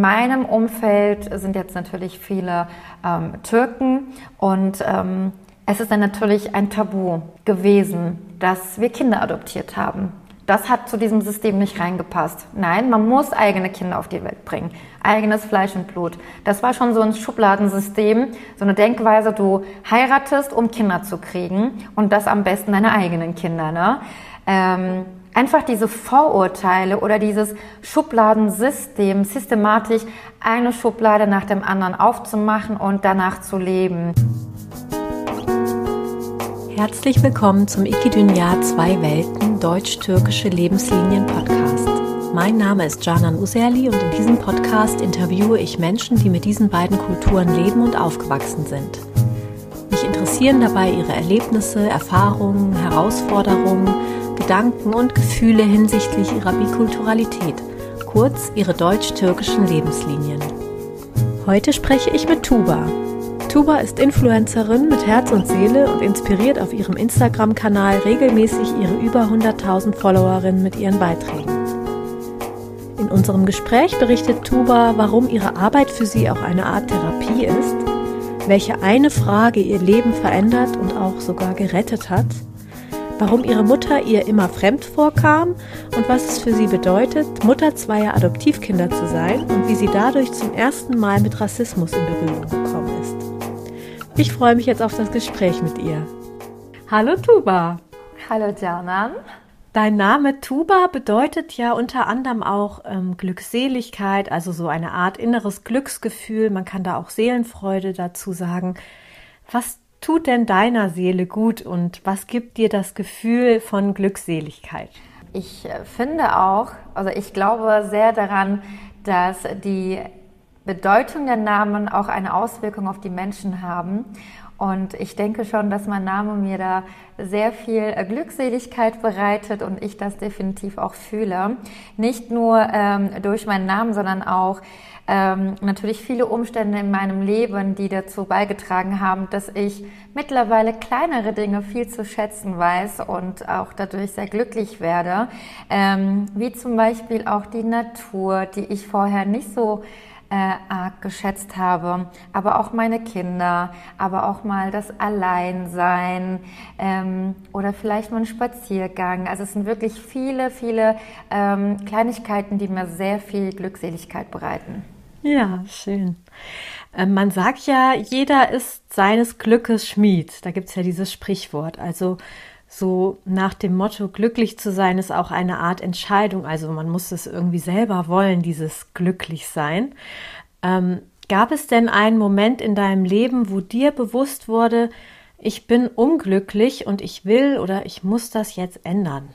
in meinem Umfeld sind jetzt natürlich viele ähm, Türken und ähm, es ist dann natürlich ein Tabu gewesen, dass wir Kinder adoptiert haben. Das hat zu diesem System nicht reingepasst. Nein, man muss eigene Kinder auf die Welt bringen. Eigenes Fleisch und Blut. Das war schon so ein Schubladensystem, so eine Denkweise, du heiratest, um Kinder zu kriegen und das am besten deine eigenen Kinder. Ne? Ähm, einfach diese Vorurteile oder dieses Schubladensystem, systematisch eine Schublade nach dem anderen aufzumachen und danach zu leben. Herzlich willkommen zum Ikidunya Zwei Welten Deutsch-Türkische Lebenslinien Podcast. Mein Name ist Canan Userli und in diesem Podcast interviewe ich Menschen, die mit diesen beiden Kulturen leben und aufgewachsen sind. Mich interessieren dabei ihre Erlebnisse, Erfahrungen, Herausforderungen, Gedanken und Gefühle hinsichtlich ihrer Bikulturalität, kurz ihre deutsch-türkischen Lebenslinien. Heute spreche ich mit Tuba, Tuba ist Influencerin mit Herz und Seele und inspiriert auf ihrem Instagram-Kanal regelmäßig ihre über 100.000 Followerinnen mit ihren Beiträgen. In unserem Gespräch berichtet Tuba, warum ihre Arbeit für sie auch eine Art Therapie ist, welche eine Frage ihr Leben verändert und auch sogar gerettet hat, warum ihre Mutter ihr immer fremd vorkam und was es für sie bedeutet, Mutter zweier Adoptivkinder zu sein und wie sie dadurch zum ersten Mal mit Rassismus in Berührung gekommen ist. Ich freue mich jetzt auf das Gespräch mit ihr. Hallo Tuba. Hallo Janan. Dein Name Tuba bedeutet ja unter anderem auch ähm, Glückseligkeit, also so eine Art inneres Glücksgefühl. Man kann da auch Seelenfreude dazu sagen. Was tut denn deiner Seele gut und was gibt dir das Gefühl von Glückseligkeit? Ich äh, finde auch, also ich glaube sehr daran, dass die Bedeutung der Namen auch eine Auswirkung auf die Menschen haben. Und ich denke schon, dass mein Name mir da sehr viel Glückseligkeit bereitet und ich das definitiv auch fühle. Nicht nur ähm, durch meinen Namen, sondern auch ähm, natürlich viele Umstände in meinem Leben, die dazu beigetragen haben, dass ich mittlerweile kleinere Dinge viel zu schätzen weiß und auch dadurch sehr glücklich werde. Ähm, wie zum Beispiel auch die Natur, die ich vorher nicht so äh, arg geschätzt habe, aber auch meine Kinder, aber auch mal das Alleinsein ähm, oder vielleicht mal ein Spaziergang. Also es sind wirklich viele, viele ähm, Kleinigkeiten, die mir sehr viel Glückseligkeit bereiten. Ja, schön. Ähm, man sagt ja, jeder ist seines Glückes Schmied. Da gibt es ja dieses Sprichwort. Also so nach dem Motto, glücklich zu sein ist auch eine Art Entscheidung. Also man muss es irgendwie selber wollen, dieses glücklich sein. Ähm, gab es denn einen Moment in deinem Leben, wo dir bewusst wurde, ich bin unglücklich und ich will oder ich muss das jetzt ändern?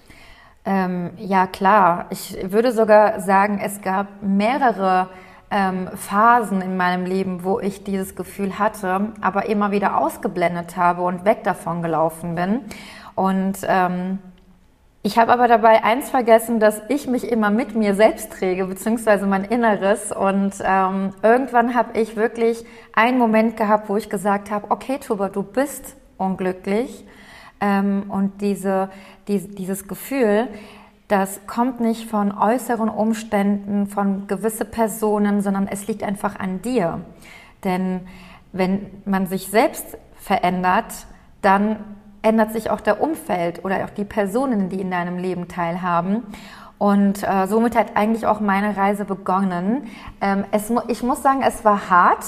Ähm, ja, klar. Ich würde sogar sagen, es gab mehrere ähm, Phasen in meinem Leben, wo ich dieses Gefühl hatte, aber immer wieder ausgeblendet habe und weg davon gelaufen bin. Und ähm, ich habe aber dabei eins vergessen, dass ich mich immer mit mir selbst träge, beziehungsweise mein Inneres. Und ähm, irgendwann habe ich wirklich einen Moment gehabt, wo ich gesagt habe, okay, Tuba, du bist unglücklich. Ähm, und diese, die, dieses Gefühl, das kommt nicht von äußeren Umständen, von gewisse Personen, sondern es liegt einfach an dir. Denn wenn man sich selbst verändert, dann ändert sich auch der Umfeld oder auch die Personen, die in deinem Leben teilhaben. Und äh, somit hat eigentlich auch meine Reise begonnen. Ähm, es, ich muss sagen, es war hart,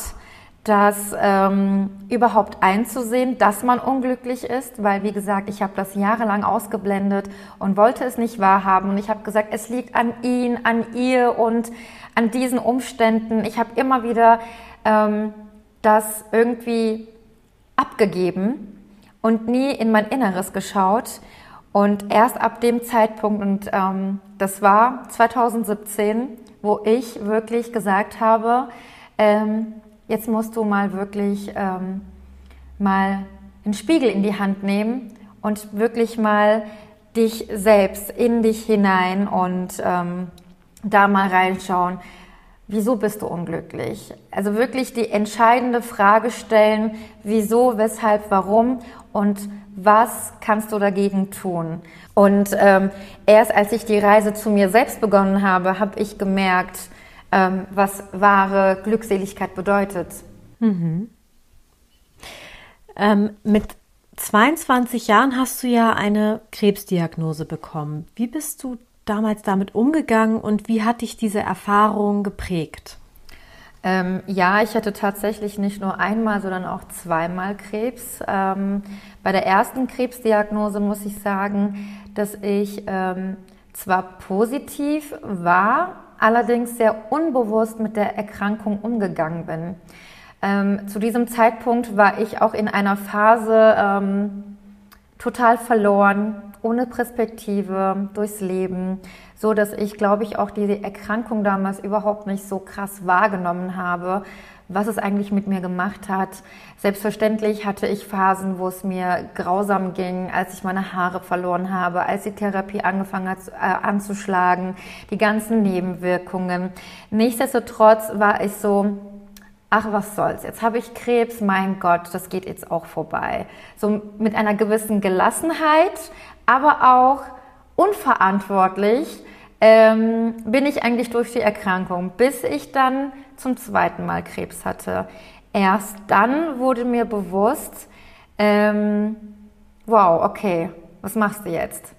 das ähm, überhaupt einzusehen, dass man unglücklich ist, weil wie gesagt, ich habe das jahrelang ausgeblendet und wollte es nicht wahrhaben. Und ich habe gesagt, es liegt an ihn, an ihr und an diesen Umständen. Ich habe immer wieder ähm, das irgendwie abgegeben und nie in mein Inneres geschaut. Und erst ab dem Zeitpunkt, und ähm, das war 2017, wo ich wirklich gesagt habe, ähm, jetzt musst du mal wirklich ähm, mal einen Spiegel in die Hand nehmen und wirklich mal dich selbst in dich hinein und ähm, da mal reinschauen. Wieso bist du unglücklich? Also wirklich die entscheidende Frage stellen, wieso, weshalb, warum und was kannst du dagegen tun? Und ähm, erst als ich die Reise zu mir selbst begonnen habe, habe ich gemerkt, ähm, was wahre Glückseligkeit bedeutet. Mhm. Ähm, mit 22 Jahren hast du ja eine Krebsdiagnose bekommen. Wie bist du damals damit umgegangen und wie hat dich diese Erfahrung geprägt? Ähm, ja, ich hatte tatsächlich nicht nur einmal, sondern auch zweimal Krebs. Ähm, bei der ersten Krebsdiagnose muss ich sagen, dass ich ähm, zwar positiv war, allerdings sehr unbewusst mit der Erkrankung umgegangen bin. Ähm, zu diesem Zeitpunkt war ich auch in einer Phase ähm, total verloren, ohne Perspektive durchs Leben, so dass ich, glaube ich, auch diese Erkrankung damals überhaupt nicht so krass wahrgenommen habe, was es eigentlich mit mir gemacht hat. Selbstverständlich hatte ich Phasen, wo es mir grausam ging, als ich meine Haare verloren habe, als die Therapie angefangen hat äh, anzuschlagen, die ganzen Nebenwirkungen. Nichtsdestotrotz war ich so, ach was soll's, jetzt habe ich Krebs, mein Gott, das geht jetzt auch vorbei. So mit einer gewissen Gelassenheit, aber auch unverantwortlich ähm, bin ich eigentlich durch die Erkrankung, bis ich dann zum zweiten Mal Krebs hatte. Erst dann wurde mir bewusst, ähm, wow, okay, was machst du jetzt?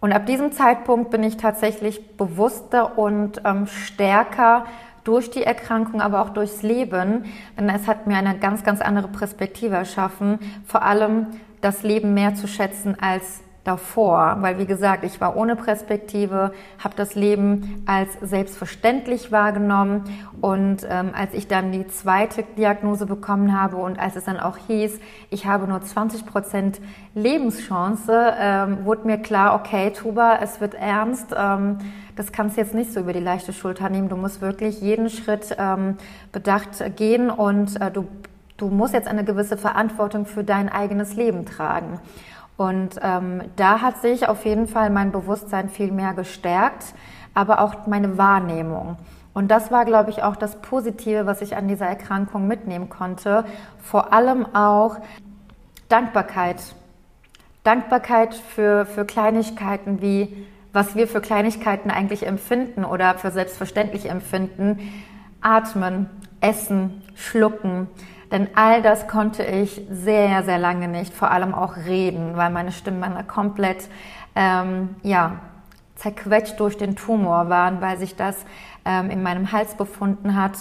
Und ab diesem Zeitpunkt bin ich tatsächlich bewusster und ähm, stärker durch die Erkrankung, aber auch durchs Leben. Denn es hat mir eine ganz, ganz andere Perspektive erschaffen, vor allem das Leben mehr zu schätzen als davor, weil wie gesagt, ich war ohne Perspektive, habe das Leben als selbstverständlich wahrgenommen und ähm, als ich dann die zweite Diagnose bekommen habe und als es dann auch hieß, ich habe nur 20 Prozent Lebenschance, ähm, wurde mir klar, okay, Tuba, es wird ernst. Ähm, das kannst du jetzt nicht so über die leichte Schulter nehmen. Du musst wirklich jeden Schritt ähm, bedacht gehen und äh, du, du musst jetzt eine gewisse Verantwortung für dein eigenes Leben tragen. Und ähm, da hat sich auf jeden Fall mein Bewusstsein viel mehr gestärkt, aber auch meine Wahrnehmung. Und das war, glaube ich, auch das Positive, was ich an dieser Erkrankung mitnehmen konnte. Vor allem auch Dankbarkeit. Dankbarkeit für, für Kleinigkeiten wie, was wir für Kleinigkeiten eigentlich empfinden oder für selbstverständlich empfinden. Atmen, essen, schlucken. Denn all das konnte ich sehr, sehr lange nicht, vor allem auch reden, weil meine Stimmbänder komplett ähm, ja, zerquetscht durch den Tumor waren, weil sich das ähm, in meinem Hals befunden hat.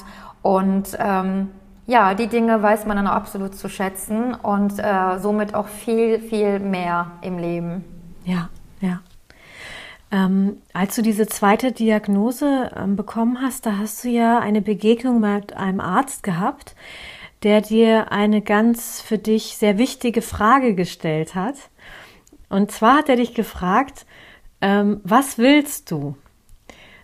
Und ähm, ja, die Dinge weiß man dann absolut zu schätzen und äh, somit auch viel, viel mehr im Leben. Ja, ja. Ähm, als du diese zweite Diagnose ähm, bekommen hast, da hast du ja eine Begegnung mit einem Arzt gehabt, der dir eine ganz für dich sehr wichtige Frage gestellt hat. Und zwar hat er dich gefragt, ähm, was willst du?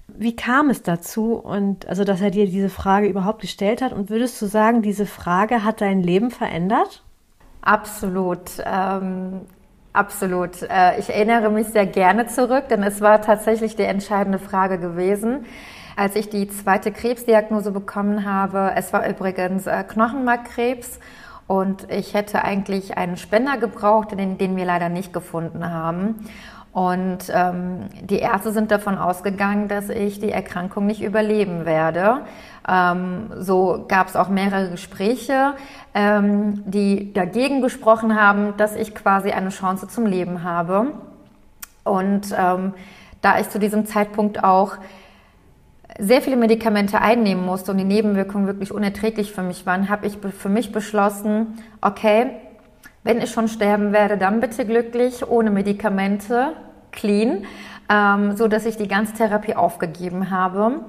Wie kam es dazu und also, dass er dir diese Frage überhaupt gestellt hat? Und würdest du sagen, diese Frage hat dein Leben verändert? Absolut. Ähm, absolut. Äh, ich erinnere mich sehr gerne zurück, denn es war tatsächlich die entscheidende Frage gewesen als ich die zweite Krebsdiagnose bekommen habe. Es war übrigens äh, Knochenmarkkrebs und ich hätte eigentlich einen Spender gebraucht, den, den wir leider nicht gefunden haben. Und ähm, die Ärzte sind davon ausgegangen, dass ich die Erkrankung nicht überleben werde. Ähm, so gab es auch mehrere Gespräche, ähm, die dagegen gesprochen haben, dass ich quasi eine Chance zum Leben habe. Und ähm, da ich zu diesem Zeitpunkt auch sehr viele Medikamente einnehmen musste und die Nebenwirkungen wirklich unerträglich für mich waren, habe ich für mich beschlossen, okay, wenn ich schon sterben werde, dann bitte glücklich, ohne Medikamente, clean, ähm, so dass ich die Ganztherapie aufgegeben habe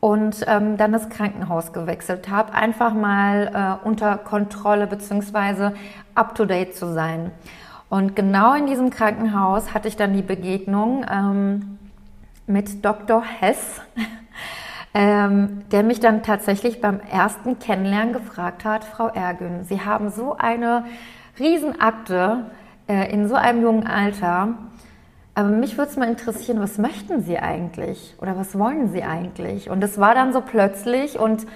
und ähm, dann das Krankenhaus gewechselt habe, einfach mal äh, unter Kontrolle beziehungsweise up to date zu sein. Und genau in diesem Krankenhaus hatte ich dann die Begegnung ähm, mit Dr. Hess ähm, der mich dann tatsächlich beim ersten Kennenlernen gefragt hat, Frau Ergün, Sie haben so eine Riesenakte äh, in so einem jungen Alter. Aber mich würde es mal interessieren, was möchten Sie eigentlich? Oder was wollen Sie eigentlich? Und es war dann so plötzlich und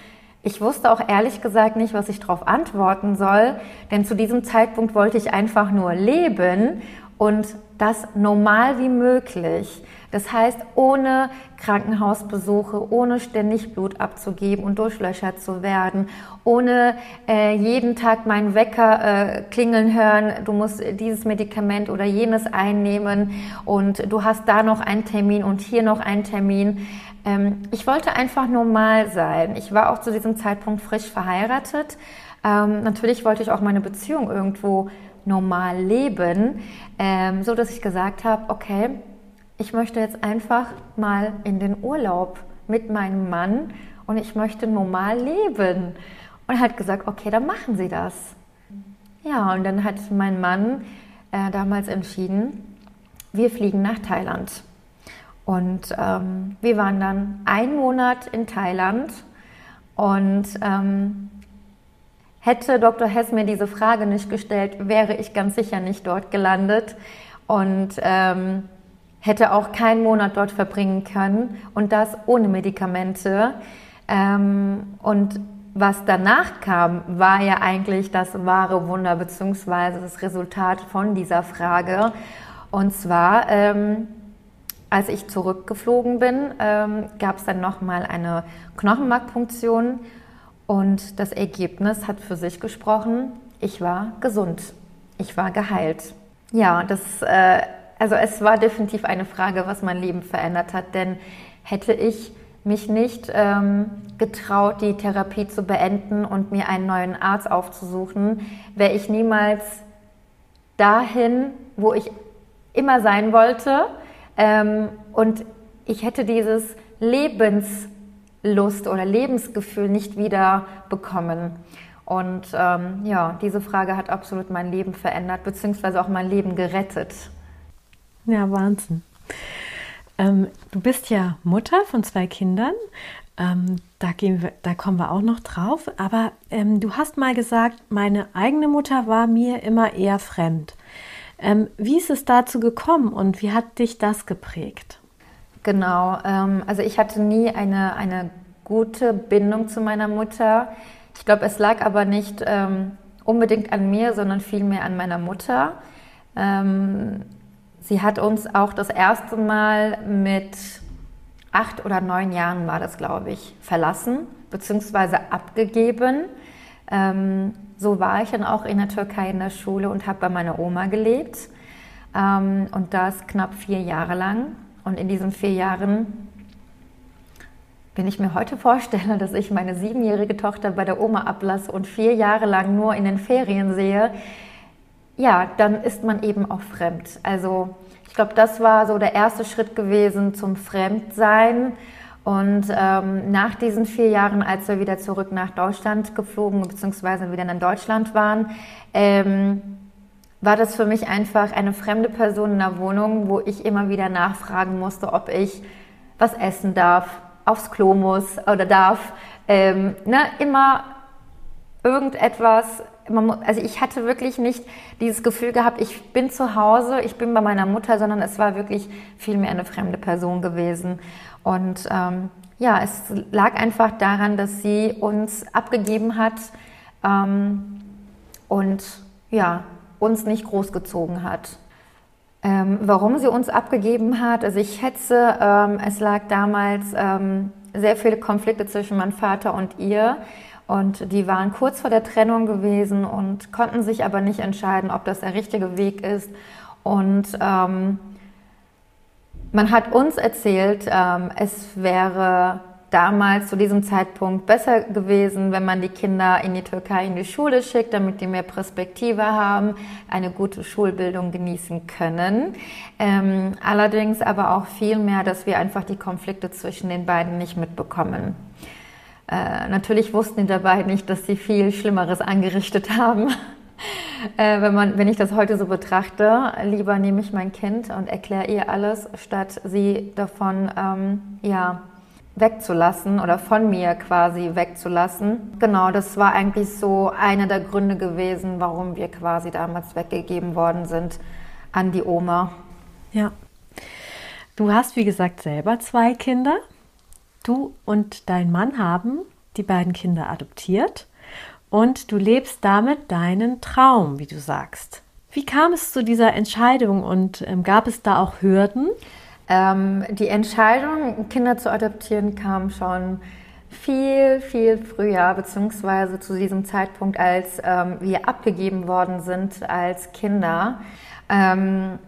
ich wusste auch ehrlich gesagt nicht, was ich darauf antworten soll, denn zu diesem Zeitpunkt wollte ich einfach nur leben und das normal wie möglich. Das heißt, ohne Krankenhausbesuche, ohne ständig Blut abzugeben und durchlöchert zu werden, ohne äh, jeden Tag meinen Wecker äh, klingeln hören, du musst dieses Medikament oder jenes einnehmen und du hast da noch einen Termin und hier noch einen Termin. Ähm, ich wollte einfach normal sein. Ich war auch zu diesem Zeitpunkt frisch verheiratet. Ähm, natürlich wollte ich auch meine Beziehung irgendwo normal leben, ähm, so dass ich gesagt habe, okay, ich möchte jetzt einfach mal in den Urlaub mit meinem Mann und ich möchte normal leben. Und er hat gesagt, okay, dann machen Sie das. Ja, und dann hat mein Mann äh, damals entschieden, wir fliegen nach Thailand. Und ähm, wir waren dann einen Monat in Thailand und ähm, hätte Dr. Hess mir diese Frage nicht gestellt, wäre ich ganz sicher nicht dort gelandet. Und ähm, hätte auch keinen Monat dort verbringen können und das ohne Medikamente. Ähm, und was danach kam, war ja eigentlich das wahre Wunder beziehungsweise das Resultat von dieser Frage. Und zwar, ähm, als ich zurückgeflogen bin, ähm, gab es dann nochmal eine Knochenmarkpunktion und das Ergebnis hat für sich gesprochen. Ich war gesund, ich war geheilt. Ja, das äh, also es war definitiv eine Frage, was mein Leben verändert hat, denn hätte ich mich nicht ähm, getraut, die Therapie zu beenden und mir einen neuen Arzt aufzusuchen, wäre ich niemals dahin, wo ich immer sein wollte. Ähm, und ich hätte dieses Lebenslust oder Lebensgefühl nicht wieder bekommen. Und ähm, ja, diese Frage hat absolut mein Leben verändert, beziehungsweise auch mein Leben gerettet. Ja, Wahnsinn. Ähm, du bist ja Mutter von zwei Kindern. Ähm, da, gehen wir, da kommen wir auch noch drauf. Aber ähm, du hast mal gesagt, meine eigene Mutter war mir immer eher fremd. Ähm, wie ist es dazu gekommen und wie hat dich das geprägt? Genau, ähm, also ich hatte nie eine, eine gute Bindung zu meiner Mutter. Ich glaube, es lag aber nicht ähm, unbedingt an mir, sondern vielmehr an meiner Mutter. Sie hat uns auch das erste Mal mit acht oder neun Jahren war das, glaube ich, verlassen bzw. abgegeben. Ähm, so war ich dann auch in der Türkei in der Schule und habe bei meiner Oma gelebt. Ähm, und das knapp vier Jahre lang. Und in diesen vier Jahren, wenn ich mir heute vorstelle, dass ich meine siebenjährige Tochter bei der Oma ablasse und vier Jahre lang nur in den Ferien sehe, ja, dann ist man eben auch fremd. Also ich glaube, das war so der erste Schritt gewesen zum Fremdsein. Und ähm, nach diesen vier Jahren, als wir wieder zurück nach Deutschland geflogen bzw. wieder in Deutschland waren, ähm, war das für mich einfach eine fremde Person in der Wohnung, wo ich immer wieder nachfragen musste, ob ich was essen darf, aufs Klo muss oder darf. Ähm, ne, immer irgendetwas also ich hatte wirklich nicht dieses Gefühl gehabt, ich bin zu Hause, ich bin bei meiner Mutter, sondern es war wirklich vielmehr eine fremde Person gewesen. Und ähm, ja, es lag einfach daran, dass sie uns abgegeben hat ähm, und ja, uns nicht großgezogen hat. Ähm, warum sie uns abgegeben hat, also ich schätze, ähm, es lag damals ähm, sehr viele Konflikte zwischen meinem Vater und ihr. Und die waren kurz vor der Trennung gewesen und konnten sich aber nicht entscheiden, ob das der richtige Weg ist. Und ähm, man hat uns erzählt, ähm, es wäre damals zu diesem Zeitpunkt besser gewesen, wenn man die Kinder in die Türkei in die Schule schickt, damit die mehr Perspektive haben, eine gute Schulbildung genießen können. Ähm, allerdings aber auch viel mehr, dass wir einfach die Konflikte zwischen den beiden nicht mitbekommen. Äh, natürlich wussten die dabei nicht, dass sie viel Schlimmeres angerichtet haben. äh, wenn, man, wenn ich das heute so betrachte, lieber nehme ich mein Kind und erkläre ihr alles, statt sie davon ähm, ja, wegzulassen oder von mir quasi wegzulassen. Genau, das war eigentlich so einer der Gründe gewesen, warum wir quasi damals weggegeben worden sind an die Oma. Ja. Du hast, wie gesagt, selber zwei Kinder. Du und dein Mann haben die beiden Kinder adoptiert und du lebst damit deinen Traum, wie du sagst. Wie kam es zu dieser Entscheidung und ähm, gab es da auch Hürden? Ähm, die Entscheidung, Kinder zu adoptieren, kam schon viel, viel früher, beziehungsweise zu diesem Zeitpunkt, als ähm, wir abgegeben worden sind als Kinder. Ähm,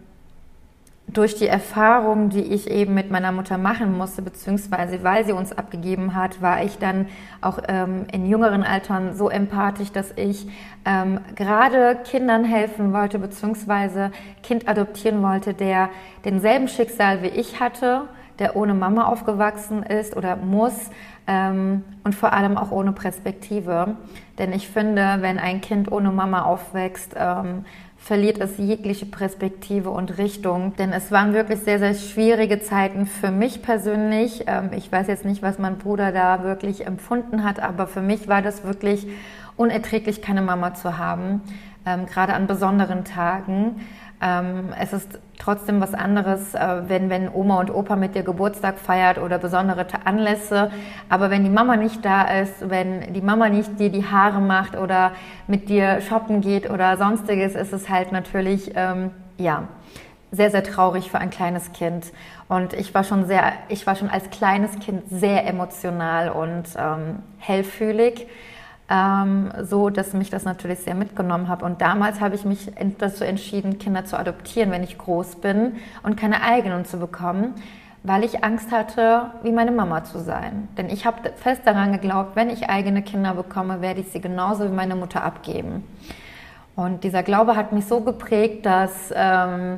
durch die Erfahrung, die ich eben mit meiner Mutter machen musste, beziehungsweise weil sie uns abgegeben hat, war ich dann auch ähm, in jüngeren Altern so empathisch, dass ich ähm, gerade Kindern helfen wollte, beziehungsweise Kind adoptieren wollte, der denselben Schicksal wie ich hatte, der ohne Mama aufgewachsen ist oder muss ähm, und vor allem auch ohne Perspektive. Denn ich finde, wenn ein Kind ohne Mama aufwächst, ähm, verliert es jegliche Perspektive und Richtung. Denn es waren wirklich sehr, sehr schwierige Zeiten für mich persönlich. Ähm, ich weiß jetzt nicht, was mein Bruder da wirklich empfunden hat, aber für mich war das wirklich unerträglich, keine Mama zu haben, ähm, gerade an besonderen Tagen. Ähm, es ist trotzdem was anderes, äh, wenn, wenn Oma und Opa mit dir Geburtstag feiert oder besondere Anlässe. Aber wenn die Mama nicht da ist, wenn die Mama nicht dir die Haare macht oder mit dir shoppen geht oder sonstiges, ist es halt natürlich, ähm, ja, sehr, sehr traurig für ein kleines Kind. Und ich war schon sehr, ich war schon als kleines Kind sehr emotional und ähm, hellfühlig ähm, so dass mich das natürlich sehr mitgenommen habe. Und damals habe ich mich dazu entschieden, Kinder zu adoptieren, wenn ich groß bin und keine eigenen zu bekommen, weil ich Angst hatte, wie meine Mama zu sein. Denn ich habe fest daran geglaubt, wenn ich eigene Kinder bekomme, werde ich sie genauso wie meine Mutter abgeben. Und dieser Glaube hat mich so geprägt, dass ähm,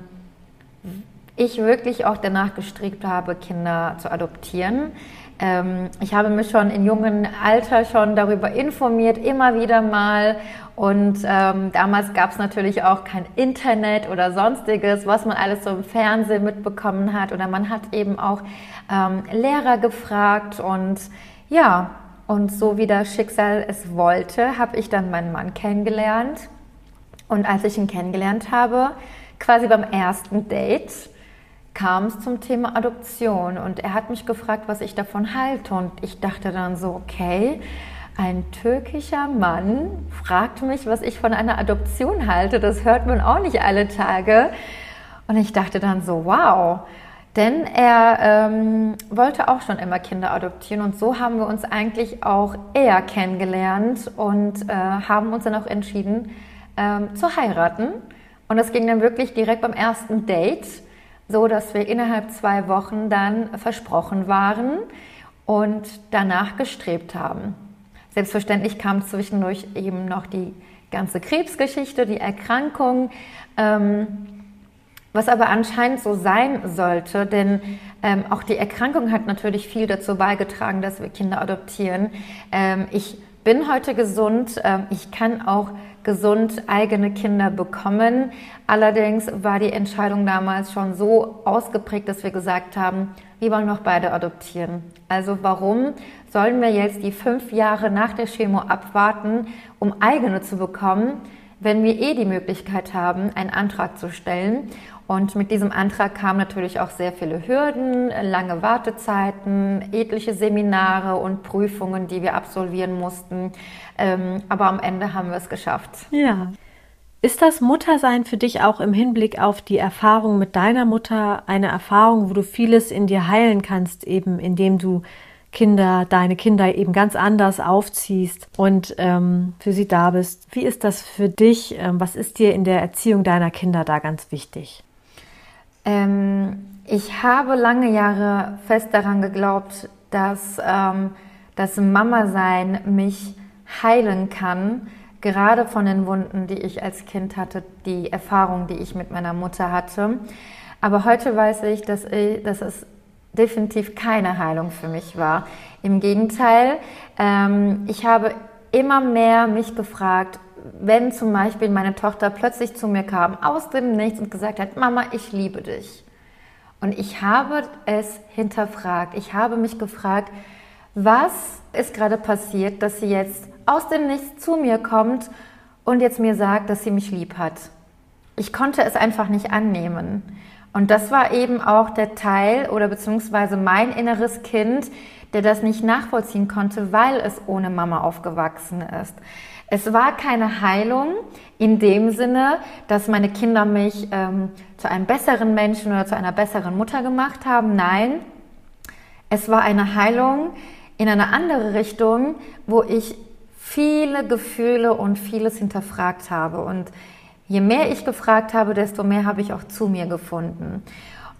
ich wirklich auch danach gestrebt habe, Kinder zu adoptieren. Ähm, ich habe mich schon in jungen Alter schon darüber informiert, immer wieder mal. Und ähm, damals gab es natürlich auch kein Internet oder sonstiges, was man alles so im Fernsehen mitbekommen hat. Oder man hat eben auch ähm, Lehrer gefragt. Und ja, und so wie das Schicksal es wollte, habe ich dann meinen Mann kennengelernt. Und als ich ihn kennengelernt habe, quasi beim ersten Date, kam es zum Thema Adoption und er hat mich gefragt, was ich davon halte und ich dachte dann so, okay, ein türkischer Mann fragt mich, was ich von einer Adoption halte. Das hört man auch nicht alle Tage. Und ich dachte dann so, wow. Denn er ähm, wollte auch schon immer Kinder adoptieren und so haben wir uns eigentlich auch eher kennengelernt und äh, haben uns dann auch entschieden ähm, zu heiraten. Und das ging dann wirklich direkt beim ersten Date so dass wir innerhalb zwei Wochen dann versprochen waren und danach gestrebt haben. Selbstverständlich kam zwischendurch eben noch die ganze Krebsgeschichte, die Erkrankung, ähm, was aber anscheinend so sein sollte, denn ähm, auch die Erkrankung hat natürlich viel dazu beigetragen, dass wir Kinder adoptieren. Ähm, ich bin heute gesund, ähm, ich kann auch gesund eigene Kinder bekommen. Allerdings war die Entscheidung damals schon so ausgeprägt, dass wir gesagt haben, wir wollen noch beide adoptieren. Also warum sollen wir jetzt die fünf Jahre nach der Chemo abwarten, um eigene zu bekommen, wenn wir eh die Möglichkeit haben, einen Antrag zu stellen? Und mit diesem Antrag kamen natürlich auch sehr viele Hürden, lange Wartezeiten, etliche Seminare und Prüfungen, die wir absolvieren mussten. Ähm, aber am Ende haben wir es geschafft. Ja. Ist das Muttersein für dich auch im Hinblick auf die Erfahrung mit deiner Mutter eine Erfahrung, wo du vieles in dir heilen kannst, eben indem du Kinder, deine Kinder eben ganz anders aufziehst und ähm, für sie da bist? Wie ist das für dich? Ähm, was ist dir in der Erziehung deiner Kinder da ganz wichtig? Ähm, ich habe lange Jahre fest daran geglaubt, dass ähm, das Mama-Sein mich heilen kann, gerade von den Wunden, die ich als Kind hatte, die Erfahrung, die ich mit meiner Mutter hatte. Aber heute weiß ich, dass, ich, dass es definitiv keine Heilung für mich war. Im Gegenteil, ähm, ich habe immer mehr mich gefragt, wenn zum Beispiel meine Tochter plötzlich zu mir kam, aus dem Nichts und gesagt hat, Mama, ich liebe dich. Und ich habe es hinterfragt. Ich habe mich gefragt, was ist gerade passiert, dass sie jetzt aus dem Nichts zu mir kommt und jetzt mir sagt, dass sie mich lieb hat. Ich konnte es einfach nicht annehmen. Und das war eben auch der Teil oder beziehungsweise mein inneres Kind, der das nicht nachvollziehen konnte, weil es ohne Mama aufgewachsen ist. Es war keine Heilung in dem Sinne, dass meine Kinder mich ähm, zu einem besseren Menschen oder zu einer besseren Mutter gemacht haben. Nein, es war eine Heilung in eine andere Richtung, wo ich viele Gefühle und vieles hinterfragt habe. Und je mehr ich gefragt habe, desto mehr habe ich auch zu mir gefunden.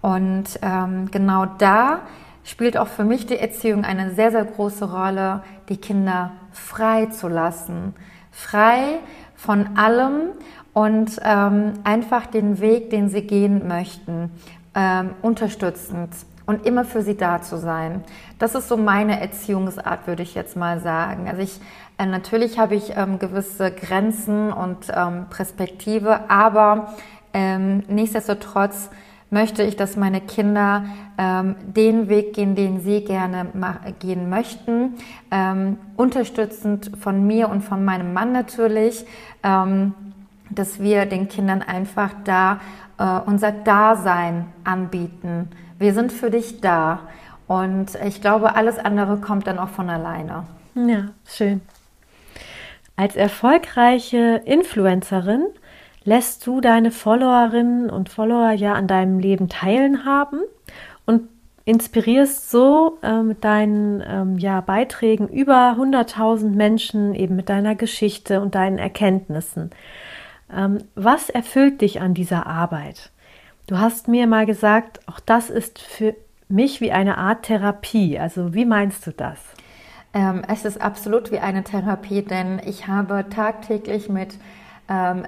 Und ähm, genau da spielt auch für mich die Erziehung eine sehr, sehr große Rolle, die Kinder frei zu lassen. Frei von allem und ähm, einfach den Weg, den sie gehen möchten, ähm, unterstützend und immer für sie da zu sein. Das ist so meine Erziehungsart, würde ich jetzt mal sagen. Also ich äh, natürlich habe ich ähm, gewisse Grenzen und ähm, Perspektive, aber ähm, nichtsdestotrotz möchte ich, dass meine Kinder ähm, den Weg gehen, den sie gerne gehen möchten, ähm, unterstützend von mir und von meinem Mann natürlich, ähm, dass wir den Kindern einfach da äh, unser Dasein anbieten. Wir sind für dich da. Und ich glaube, alles andere kommt dann auch von alleine. Ja, schön. Als erfolgreiche Influencerin lässt du deine Followerinnen und Follower ja an deinem Leben teilhaben und inspirierst so äh, mit deinen ähm, ja, Beiträgen über 100.000 Menschen eben mit deiner Geschichte und deinen Erkenntnissen. Ähm, was erfüllt dich an dieser Arbeit? Du hast mir mal gesagt, auch das ist für mich wie eine Art Therapie. Also wie meinst du das? Ähm, es ist absolut wie eine Therapie, denn ich habe tagtäglich mit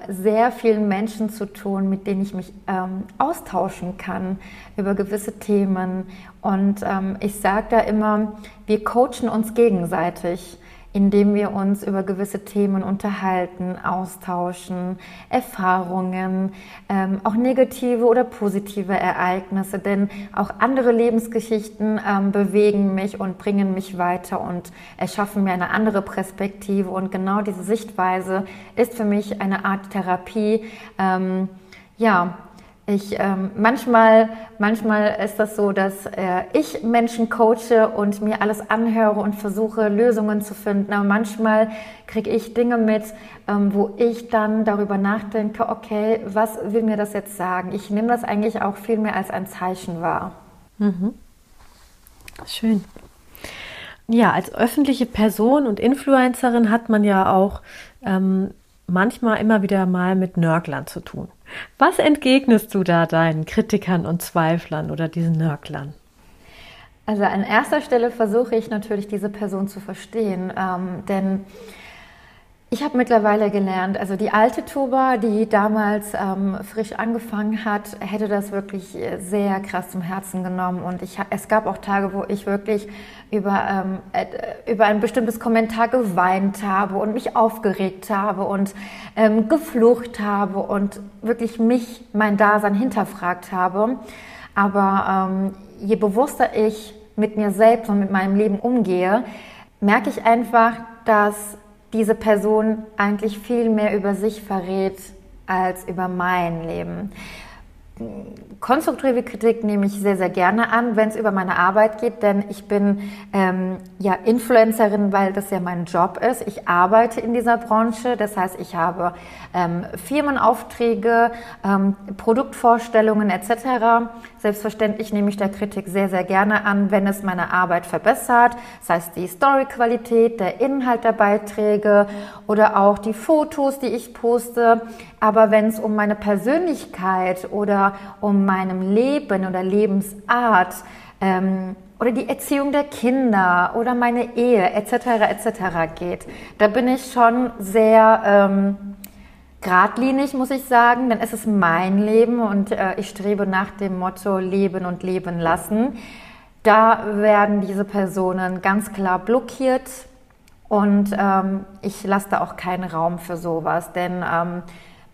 sehr vielen Menschen zu tun, mit denen ich mich ähm, austauschen kann über gewisse Themen. Und ähm, ich sage da immer, wir coachen uns gegenseitig indem wir uns über gewisse Themen unterhalten, austauschen, Erfahrungen, ähm, auch negative oder positive Ereignisse, denn auch andere Lebensgeschichten ähm, bewegen mich und bringen mich weiter und erschaffen mir eine andere Perspektive und genau diese Sichtweise ist für mich eine Art Therapie. Ähm, ja, ich, ähm, manchmal, manchmal ist das so, dass äh, ich Menschen coache und mir alles anhöre und versuche, Lösungen zu finden. Aber manchmal kriege ich Dinge mit, ähm, wo ich dann darüber nachdenke, okay, was will mir das jetzt sagen? Ich nehme das eigentlich auch viel mehr als ein Zeichen wahr. Mhm. Schön. Ja, als öffentliche Person und Influencerin hat man ja auch ähm, manchmal immer wieder mal mit Nörglern zu tun. Was entgegnest du da deinen Kritikern und Zweiflern oder diesen Nörglern? Also an erster Stelle versuche ich natürlich diese Person zu verstehen, ähm, denn ich habe mittlerweile gelernt, also die alte Tuba, die damals ähm, frisch angefangen hat, hätte das wirklich sehr krass zum Herzen genommen. Und ich, es gab auch Tage, wo ich wirklich über, ähm, äh, über ein bestimmtes Kommentar geweint habe und mich aufgeregt habe und ähm, geflucht habe und wirklich mich, mein Dasein hinterfragt habe. Aber ähm, je bewusster ich mit mir selbst und mit meinem Leben umgehe, merke ich einfach, dass diese Person eigentlich viel mehr über sich verrät als über mein Leben. Konstruktive Kritik nehme ich sehr, sehr gerne an, wenn es über meine Arbeit geht, denn ich bin ähm, ja Influencerin, weil das ja mein Job ist. Ich arbeite in dieser Branche, das heißt, ich habe ähm, Firmenaufträge, ähm, Produktvorstellungen etc. Selbstverständlich nehme ich der Kritik sehr, sehr gerne an, wenn es meine Arbeit verbessert, das heißt die Storyqualität, der Inhalt der Beiträge oder auch die Fotos, die ich poste. Aber wenn es um meine Persönlichkeit oder um meinem Leben oder Lebensart ähm, oder die Erziehung der Kinder oder meine Ehe etc. etc. geht, da bin ich schon sehr ähm, geradlinig, muss ich sagen, denn es ist mein Leben und äh, ich strebe nach dem Motto Leben und Leben lassen. Da werden diese Personen ganz klar blockiert und ähm, ich lasse da auch keinen Raum für sowas, denn ähm,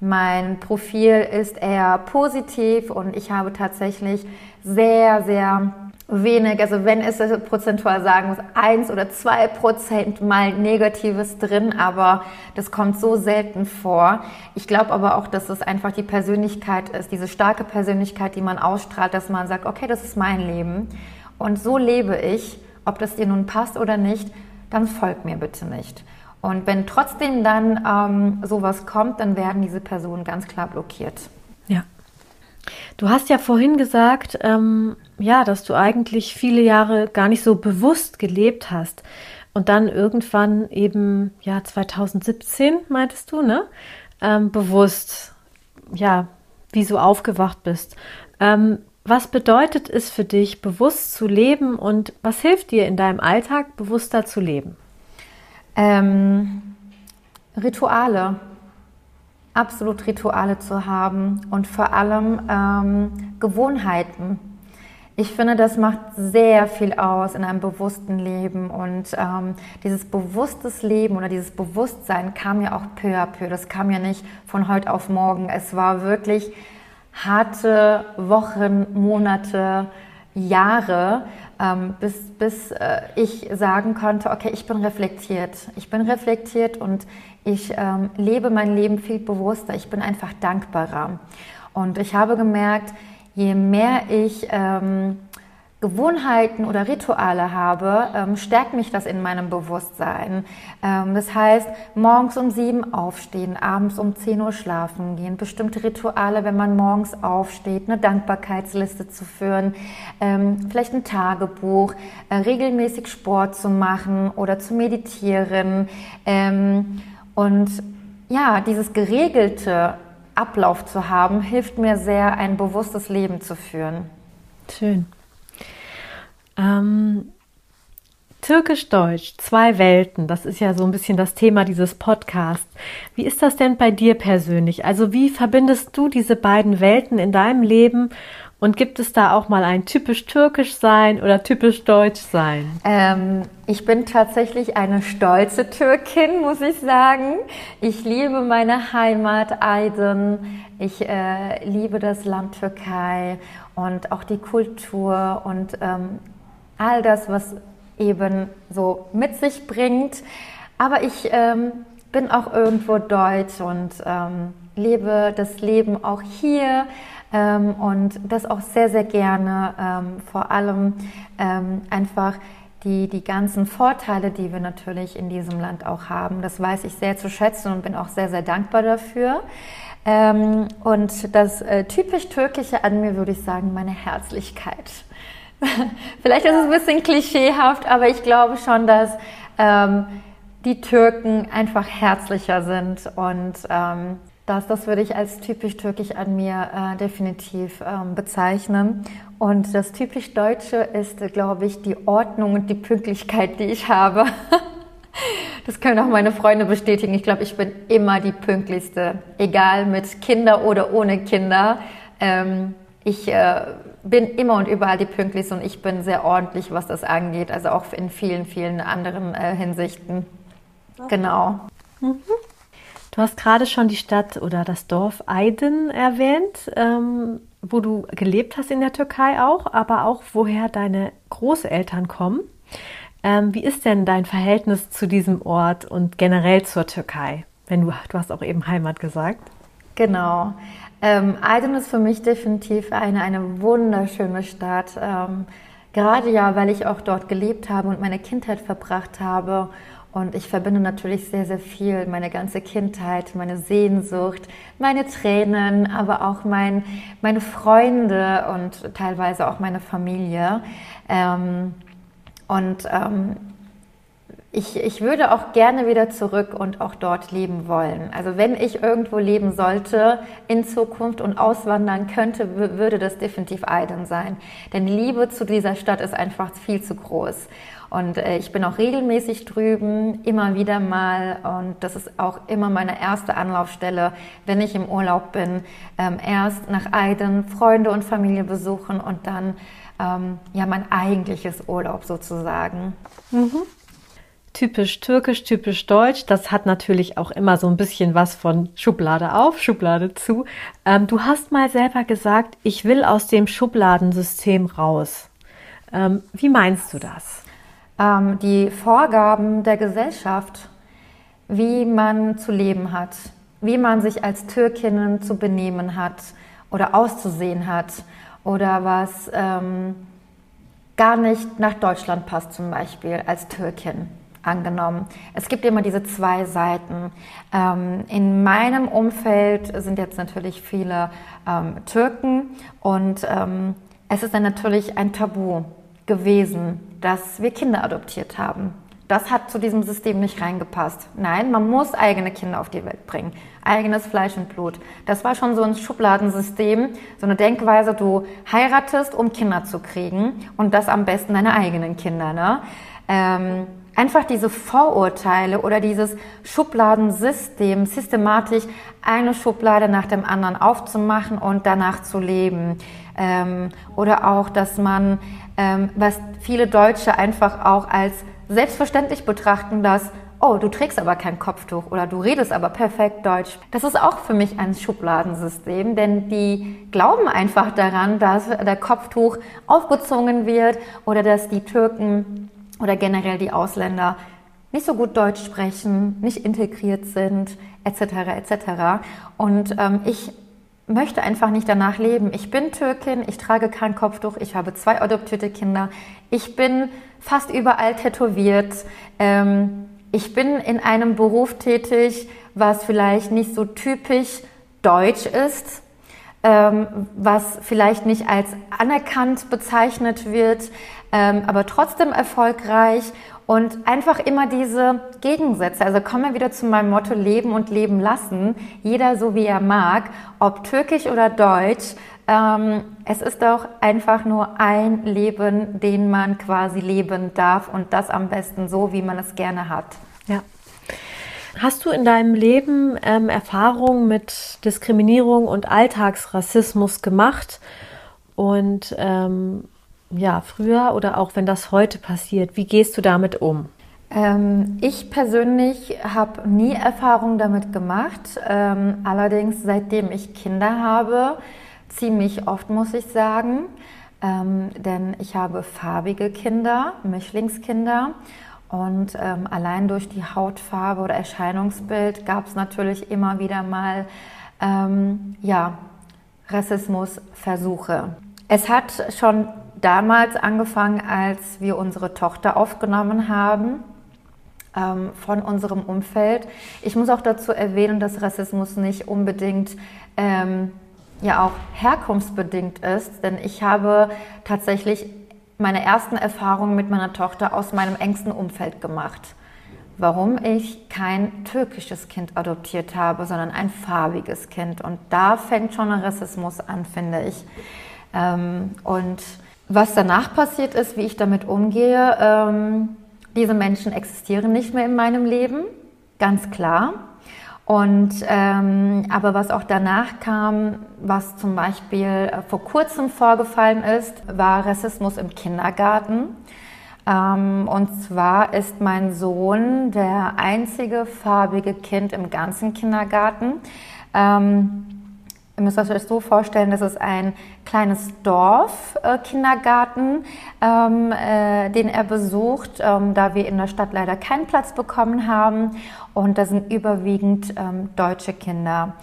mein Profil ist eher positiv und ich habe tatsächlich sehr, sehr wenig, also wenn es prozentual sagen muss, eins oder zwei Prozent mal Negatives drin, aber das kommt so selten vor. Ich glaube aber auch, dass es einfach die Persönlichkeit ist, diese starke Persönlichkeit, die man ausstrahlt, dass man sagt, okay, das ist mein Leben und so lebe ich ob das dir nun passt oder nicht, dann folg mir bitte nicht. Und wenn trotzdem dann ähm, sowas kommt, dann werden diese Personen ganz klar blockiert. Ja. Du hast ja vorhin gesagt, ähm, ja, dass du eigentlich viele Jahre gar nicht so bewusst gelebt hast. Und dann irgendwann eben, ja, 2017, meintest du, ne? Ähm, bewusst, ja, wie so aufgewacht bist. Ähm, was bedeutet es für dich, bewusst zu leben und was hilft dir in deinem Alltag, bewusster zu leben? Ähm, Rituale, absolut Rituale zu haben und vor allem ähm, Gewohnheiten. Ich finde, das macht sehr viel aus in einem bewussten Leben und ähm, dieses bewusstes Leben oder dieses Bewusstsein kam ja auch peu à peu. Das kam ja nicht von heute auf morgen. Es war wirklich harte Wochen, Monate, Jahre, ähm, bis, bis äh, ich sagen konnte, okay, ich bin reflektiert. Ich bin reflektiert und ich ähm, lebe mein Leben viel bewusster. Ich bin einfach dankbarer. Und ich habe gemerkt, je mehr ich ähm, Gewohnheiten oder Rituale habe, ähm, stärkt mich das in meinem Bewusstsein. Ähm, das heißt, morgens um sieben aufstehen, abends um zehn Uhr schlafen gehen, bestimmte Rituale, wenn man morgens aufsteht, eine Dankbarkeitsliste zu führen, ähm, vielleicht ein Tagebuch, äh, regelmäßig Sport zu machen oder zu meditieren. Ähm, und ja, dieses geregelte Ablauf zu haben, hilft mir sehr, ein bewusstes Leben zu führen. Schön. Ähm, Türkisch-Deutsch, zwei Welten, das ist ja so ein bisschen das Thema dieses Podcasts. Wie ist das denn bei dir persönlich? Also wie verbindest du diese beiden Welten in deinem Leben und gibt es da auch mal ein typisch türkisch sein oder typisch deutsch sein? Ähm, ich bin tatsächlich eine stolze Türkin, muss ich sagen. Ich liebe meine Heimat Aydın. Ich äh, liebe das Land Türkei und auch die Kultur und ähm, all das, was eben so mit sich bringt. Aber ich ähm, bin auch irgendwo deutsch und ähm, lebe das Leben auch hier ähm, und das auch sehr, sehr gerne. Ähm, vor allem ähm, einfach die, die ganzen Vorteile, die wir natürlich in diesem Land auch haben. Das weiß ich sehr zu schätzen und bin auch sehr, sehr dankbar dafür. Ähm, und das äh, typisch Türkische an mir würde ich sagen, meine Herzlichkeit. Vielleicht ist es ein bisschen klischeehaft, aber ich glaube schon, dass ähm, die Türken einfach herzlicher sind und ähm, das, das würde ich als typisch türkisch an mir äh, definitiv ähm, bezeichnen. Und das typisch Deutsche ist, glaube ich, die Ordnung und die Pünktlichkeit, die ich habe. das können auch meine Freunde bestätigen. Ich glaube, ich bin immer die pünktlichste, egal mit Kinder oder ohne Kinder. Ähm, ich äh, bin immer und überall die pünktlichste und ich bin sehr ordentlich, was das angeht, also auch in vielen, vielen anderen äh, Hinsichten. Okay. Genau. Mhm. Du hast gerade schon die Stadt oder das Dorf Aydın erwähnt, ähm, wo du gelebt hast in der Türkei auch, aber auch woher deine Großeltern kommen. Ähm, wie ist denn dein Verhältnis zu diesem Ort und generell zur Türkei? Wenn du, du hast auch eben Heimat gesagt. Genau. Ähm, Aydın ist für mich definitiv eine, eine wunderschöne Stadt. Ähm, gerade ja, weil ich auch dort gelebt habe und meine Kindheit verbracht habe. Und ich verbinde natürlich sehr, sehr viel, meine ganze Kindheit, meine Sehnsucht, meine Tränen, aber auch mein, meine Freunde und teilweise auch meine Familie. Ähm, und ähm, ich, ich würde auch gerne wieder zurück und auch dort leben wollen. Also wenn ich irgendwo leben sollte in Zukunft und auswandern könnte, würde das definitiv Aydın sein. Denn Liebe zu dieser Stadt ist einfach viel zu groß. Und äh, ich bin auch regelmäßig drüben, immer wieder mal. Und das ist auch immer meine erste Anlaufstelle, wenn ich im Urlaub bin. Ähm, erst nach Aydın Freunde und Familie besuchen und dann ähm, ja mein eigentliches Urlaub sozusagen. Mhm typisch türkisch, typisch deutsch. Das hat natürlich auch immer so ein bisschen was von Schublade auf, Schublade zu. Ähm, du hast mal selber gesagt, ich will aus dem Schubladensystem raus. Ähm, wie meinst du das? Ähm, die Vorgaben der Gesellschaft, wie man zu leben hat, wie man sich als Türkinnen zu benehmen hat oder auszusehen hat oder was ähm, gar nicht nach Deutschland passt zum Beispiel als Türkin angenommen. Es gibt immer diese zwei Seiten. Ähm, in meinem Umfeld sind jetzt natürlich viele ähm, Türken und ähm, es ist dann natürlich ein Tabu gewesen, dass wir Kinder adoptiert haben. Das hat zu diesem System nicht reingepasst. Nein, man muss eigene Kinder auf die Welt bringen. Eigenes Fleisch und Blut. Das war schon so ein Schubladensystem, so eine Denkweise, du heiratest, um Kinder zu kriegen und das am besten deine eigenen Kinder. Ne? Ähm, einfach diese Vorurteile oder dieses Schubladensystem, systematisch eine Schublade nach dem anderen aufzumachen und danach zu leben. Ähm, oder auch, dass man, ähm, was viele Deutsche einfach auch als selbstverständlich betrachten, dass oh, du trägst aber kein Kopftuch oder du redest aber perfekt Deutsch. Das ist auch für mich ein Schubladensystem, denn die glauben einfach daran, dass der Kopftuch aufgezogen wird oder dass die Türken oder generell die Ausländer nicht so gut Deutsch sprechen, nicht integriert sind, etc. etc. Und ähm, ich möchte einfach nicht danach leben. Ich bin Türkin, ich trage kein Kopftuch, ich habe zwei adoptierte Kinder, ich bin fast überall tätowiert, ähm, ich bin in einem Beruf tätig, was vielleicht nicht so typisch deutsch ist, ähm, was vielleicht nicht als anerkannt bezeichnet wird, ähm, aber trotzdem erfolgreich und einfach immer diese Gegensätze. Also kommen wir wieder zu meinem Motto Leben und Leben lassen. Jeder so wie er mag, ob türkisch oder deutsch. Ähm, es ist doch einfach nur ein Leben, den man quasi leben darf und das am besten so, wie man es gerne hat. Ja. Hast du in deinem Leben ähm, Erfahrungen mit Diskriminierung und Alltagsrassismus gemacht? Und ähm, ja, früher oder auch wenn das heute passiert, wie gehst du damit um? Ähm, ich persönlich habe nie Erfahrung damit gemacht. Ähm, allerdings, seitdem ich Kinder habe, ziemlich oft muss ich sagen. Ähm, denn ich habe farbige Kinder, Mischlingskinder. Und ähm, allein durch die Hautfarbe oder Erscheinungsbild gab es natürlich immer wieder mal ähm, ja, Rassismusversuche. Es hat schon damals angefangen, als wir unsere Tochter aufgenommen haben ähm, von unserem Umfeld. Ich muss auch dazu erwähnen, dass Rassismus nicht unbedingt ähm, ja auch herkunftsbedingt ist, denn ich habe tatsächlich meine ersten Erfahrungen mit meiner Tochter aus meinem engsten Umfeld gemacht. Warum ich kein türkisches Kind adoptiert habe, sondern ein farbiges Kind. Und da fängt schon Rassismus an, finde ich. Ähm, und was danach passiert ist, wie ich damit umgehe, ähm, diese Menschen existieren nicht mehr in meinem Leben, ganz klar. Und ähm, aber was auch danach kam, was zum Beispiel äh, vor kurzem vorgefallen ist, war Rassismus im Kindergarten. Ähm, und zwar ist mein Sohn der einzige farbige Kind im ganzen Kindergarten. Ähm, Ihr müsst euch so vorstellen, das ist ein kleines Dorf-Kindergarten, äh, ähm, äh, den er besucht, ähm, da wir in der Stadt leider keinen Platz bekommen haben. Und da sind überwiegend ähm, deutsche Kinder.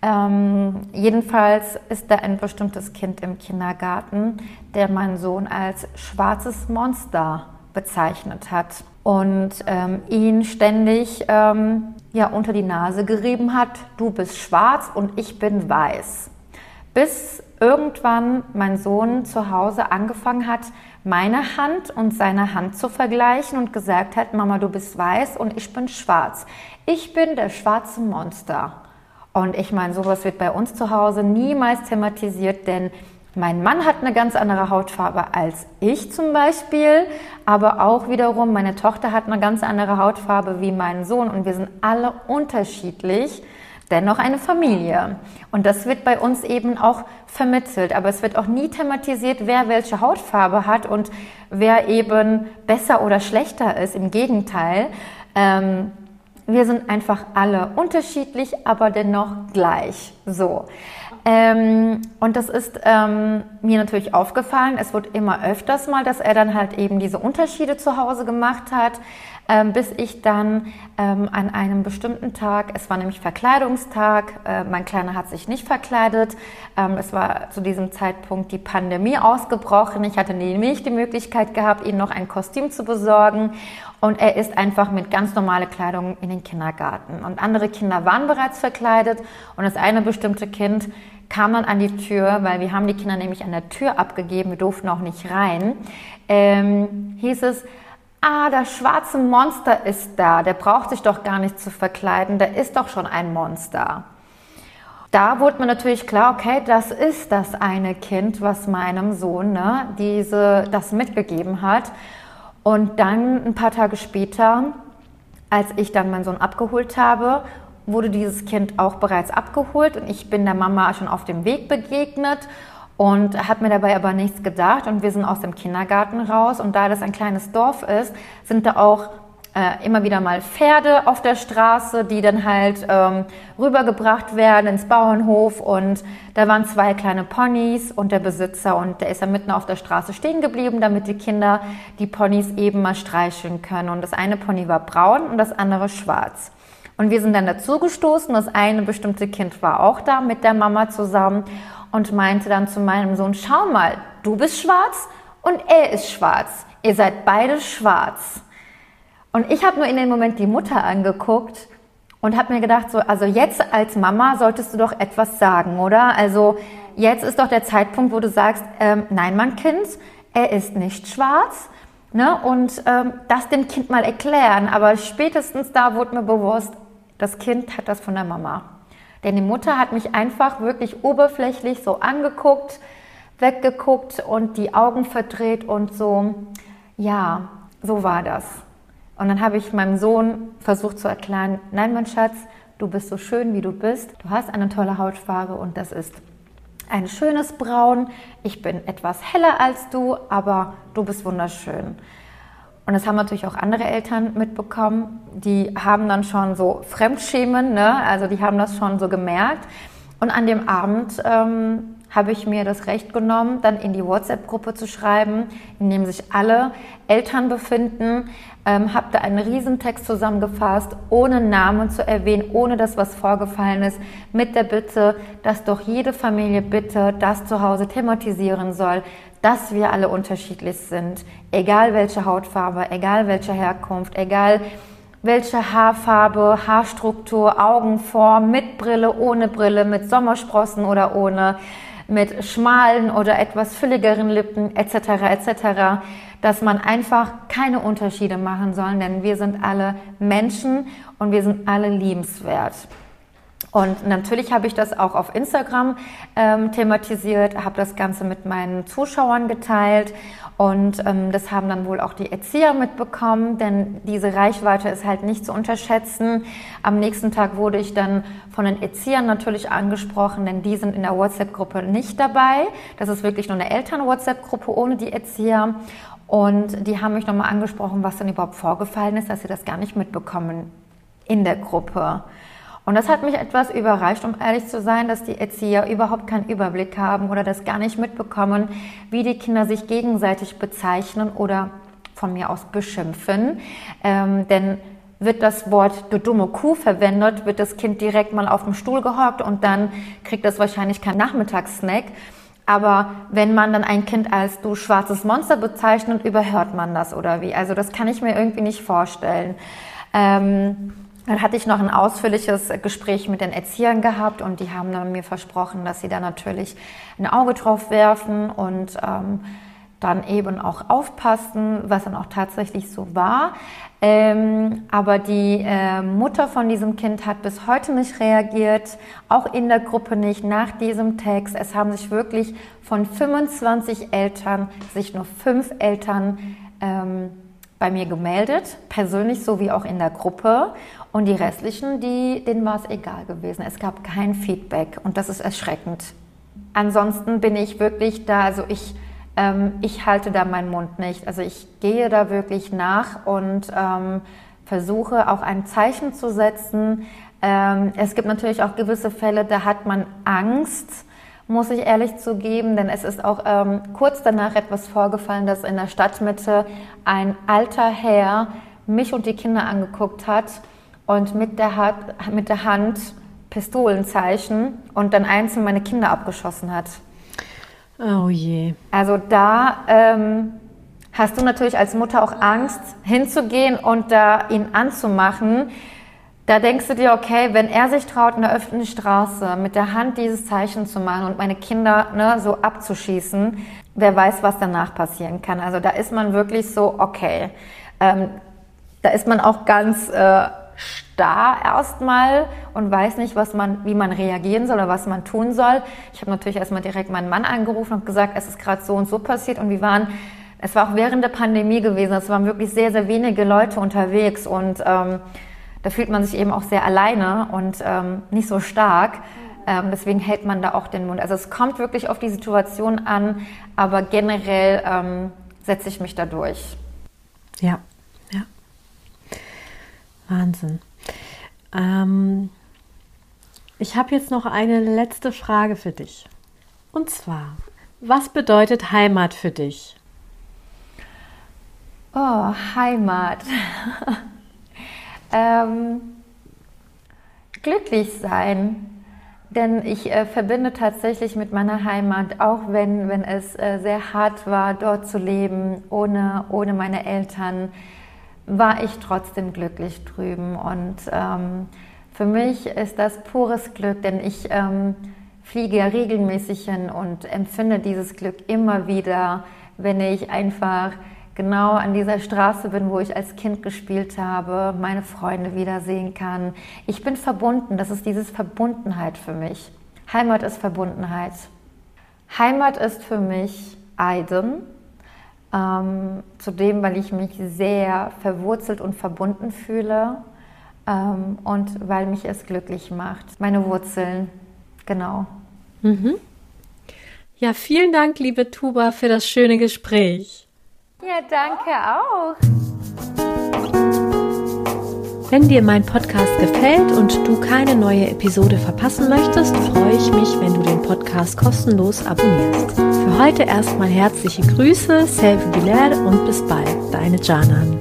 Ähm, jedenfalls ist da ein bestimmtes Kind im Kindergarten, der mein Sohn als schwarzes Monster bezeichnet hat und ähm, ihn ständig ähm, ja, unter die Nase gerieben hat, du bist schwarz und ich bin weiß. Bis irgendwann mein Sohn zu Hause angefangen hat, meine Hand und seine Hand zu vergleichen und gesagt hat, Mama, du bist weiß und ich bin schwarz. Ich bin der schwarze Monster. Und ich meine, sowas wird bei uns zu Hause niemals thematisiert, denn mein Mann hat eine ganz andere Hautfarbe als ich zum Beispiel, aber auch wiederum meine Tochter hat eine ganz andere Hautfarbe wie mein Sohn und wir sind alle unterschiedlich, dennoch eine Familie. Und das wird bei uns eben auch vermittelt, aber es wird auch nie thematisiert, wer welche Hautfarbe hat und wer eben besser oder schlechter ist. Im Gegenteil. Ähm, wir sind einfach alle unterschiedlich, aber dennoch gleich. So. Ähm, und das ist ähm, mir natürlich aufgefallen. Es wird immer öfters mal, dass er dann halt eben diese Unterschiede zu Hause gemacht hat. ähm, bis ich dann ähm, an einem bestimmten Tag, es war nämlich Verkleidungstag, äh, mein Kleiner hat sich nicht verkleidet, ähm, es war zu diesem Zeitpunkt die Pandemie ausgebrochen, ich hatte nämlich die Möglichkeit gehabt, ihm noch ein Kostüm zu besorgen und er ist einfach mit ganz normaler Kleidung in den Kindergarten. Und andere Kinder waren bereits verkleidet und das eine bestimmte Kind kam dann an die Tür, weil wir haben die Kinder nämlich an der Tür abgegeben, wir durften auch nicht rein, ähm, hieß es, ah, das schwarze Monster ist da, der braucht sich doch gar nicht zu verkleiden, der ist doch schon ein Monster. Da wurde mir natürlich klar, okay, das ist das eine Kind, was meinem Sohn ne, diese, das mitgegeben hat. Und dann ein paar Tage später, als ich dann meinen Sohn abgeholt habe wurde dieses Kind auch bereits abgeholt und ich bin der Mama schon auf dem Weg begegnet und habe mir dabei aber nichts gedacht und wir sind aus dem Kindergarten raus und da das ein kleines Dorf ist, sind da auch äh, immer wieder mal Pferde auf der Straße, die dann halt ähm, rübergebracht werden ins Bauernhof und da waren zwei kleine Ponys und der Besitzer und der ist ja mitten auf der Straße stehen geblieben, damit die Kinder die Ponys eben mal streicheln können und das eine Pony war braun und das andere schwarz. Und wir sind dann dazugestoßen. Das eine bestimmte Kind war auch da mit der Mama zusammen und meinte dann zu meinem Sohn, schau mal, du bist schwarz und er ist schwarz. Ihr seid beide schwarz. Und ich habe nur in dem Moment die Mutter angeguckt und habe mir gedacht, so, also jetzt als Mama solltest du doch etwas sagen, oder? Also jetzt ist doch der Zeitpunkt, wo du sagst, ähm, nein, mein Kind, er ist nicht schwarz. Ne? Und ähm, das dem Kind mal erklären. Aber spätestens da wurde mir bewusst, das Kind hat das von der Mama. Denn die Mutter hat mich einfach wirklich oberflächlich so angeguckt, weggeguckt und die Augen verdreht und so, ja, so war das. Und dann habe ich meinem Sohn versucht zu erklären, nein, mein Schatz, du bist so schön, wie du bist. Du hast eine tolle Hautfarbe und das ist ein schönes Braun. Ich bin etwas heller als du, aber du bist wunderschön. Und das haben natürlich auch andere Eltern mitbekommen. Die haben dann schon so Fremdschämen, ne? also die haben das schon so gemerkt. Und an dem Abend ähm, habe ich mir das Recht genommen, dann in die WhatsApp-Gruppe zu schreiben, in dem sich alle Eltern befinden, ähm, habe da einen Riesentext zusammengefasst, ohne Namen zu erwähnen, ohne dass was vorgefallen ist, mit der Bitte, dass doch jede Familie bitte das zu Hause thematisieren soll, dass wir alle unterschiedlich sind, egal welche Hautfarbe, egal welche Herkunft, egal welche Haarfarbe, Haarstruktur, Augenform, mit Brille, ohne Brille, mit Sommersprossen oder ohne, mit schmalen oder etwas fülligeren Lippen etc. etc., dass man einfach keine Unterschiede machen soll, denn wir sind alle Menschen und wir sind alle liebenswert. Und natürlich habe ich das auch auf Instagram ähm, thematisiert, habe das Ganze mit meinen Zuschauern geteilt und ähm, das haben dann wohl auch die Erzieher mitbekommen, denn diese Reichweite ist halt nicht zu unterschätzen. Am nächsten Tag wurde ich dann von den Erziehern natürlich angesprochen, denn die sind in der WhatsApp-Gruppe nicht dabei. Das ist wirklich nur eine Eltern-WhatsApp-Gruppe ohne die Erzieher. Und die haben mich nochmal angesprochen, was denn überhaupt vorgefallen ist, dass sie das gar nicht mitbekommen in der Gruppe. Und das hat mich etwas überrascht, um ehrlich zu sein, dass die Erzieher überhaupt keinen Überblick haben oder das gar nicht mitbekommen, wie die Kinder sich gegenseitig bezeichnen oder von mir aus beschimpfen. Ähm, denn wird das Wort du dumme Kuh verwendet, wird das Kind direkt mal auf dem Stuhl gehockt und dann kriegt das wahrscheinlich keinen Nachmittagssnack. Aber wenn man dann ein Kind als du schwarzes Monster bezeichnet, überhört man das oder wie? Also das kann ich mir irgendwie nicht vorstellen. Ähm, dann hatte ich noch ein ausführliches Gespräch mit den Erziehern gehabt und die haben dann mir versprochen, dass sie da natürlich ein Auge drauf werfen und ähm, dann eben auch aufpassen, was dann auch tatsächlich so war. Ähm, aber die äh, Mutter von diesem Kind hat bis heute nicht reagiert, auch in der Gruppe nicht nach diesem Text. Es haben sich wirklich von 25 Eltern, sich nur fünf Eltern ähm, bei mir gemeldet, persönlich sowie auch in der Gruppe. Und die restlichen, die, denen war es egal gewesen. Es gab kein Feedback und das ist erschreckend. Ansonsten bin ich wirklich da, also ich, ähm, ich halte da meinen Mund nicht. Also ich gehe da wirklich nach und ähm, versuche auch ein Zeichen zu setzen. Ähm, es gibt natürlich auch gewisse Fälle, da hat man Angst, muss ich ehrlich zugeben, denn es ist auch ähm, kurz danach etwas vorgefallen, dass in der Stadtmitte ein alter Herr mich und die Kinder angeguckt hat und mit der, Hand, mit der Hand Pistolenzeichen und dann einzeln meine Kinder abgeschossen hat. Oh je. Also da ähm, hast du natürlich als Mutter auch Angst, hinzugehen und da ihn anzumachen. Da denkst du dir, okay, wenn er sich traut, in der öffentlichen Straße mit der Hand dieses Zeichen zu machen und meine Kinder ne, so abzuschießen, wer weiß, was danach passieren kann. Also da ist man wirklich so, okay. Ähm, da ist man auch ganz äh, starr erstmal und weiß nicht, was man, wie man reagieren soll oder was man tun soll. Ich habe natürlich erstmal direkt meinen Mann angerufen und gesagt, es ist gerade so und so passiert und wir waren, es war auch während der Pandemie gewesen, es waren wirklich sehr, sehr wenige Leute unterwegs und ähm, da fühlt man sich eben auch sehr alleine und ähm, nicht so stark. Ähm, deswegen hält man da auch den Mund. Also es kommt wirklich auf die Situation an, aber generell ähm, setze ich mich da durch. Ja. Wahnsinn. Ähm, ich habe jetzt noch eine letzte Frage für dich. Und zwar, was bedeutet Heimat für dich? Oh, Heimat. ähm, glücklich sein. Denn ich äh, verbinde tatsächlich mit meiner Heimat, auch wenn, wenn es äh, sehr hart war, dort zu leben, ohne, ohne meine Eltern, war ich trotzdem glücklich drüben. Und ähm, für mich ist das pures Glück, denn ich ähm, fliege ja regelmäßig hin und empfinde dieses Glück immer wieder, wenn ich einfach genau an dieser Straße bin, wo ich als Kind gespielt habe, meine Freunde wiedersehen kann. Ich bin verbunden, das ist dieses Verbundenheit für mich. Heimat ist Verbundenheit. Heimat ist für mich Eiden, ähm, zudem, weil ich mich sehr verwurzelt und verbunden fühle ähm, und weil mich es glücklich macht. Meine Wurzeln, genau. Mhm. Ja, vielen Dank, liebe Tuba, für das schöne Gespräch. Ja, danke auch. Wenn dir mein Podcast gefällt und du keine neue Episode verpassen möchtest, freue ich mich, wenn du den Podcast kostenlos abonnierst. Für heute erstmal herzliche Grüße, Selve Bilal und bis bald, deine Janan.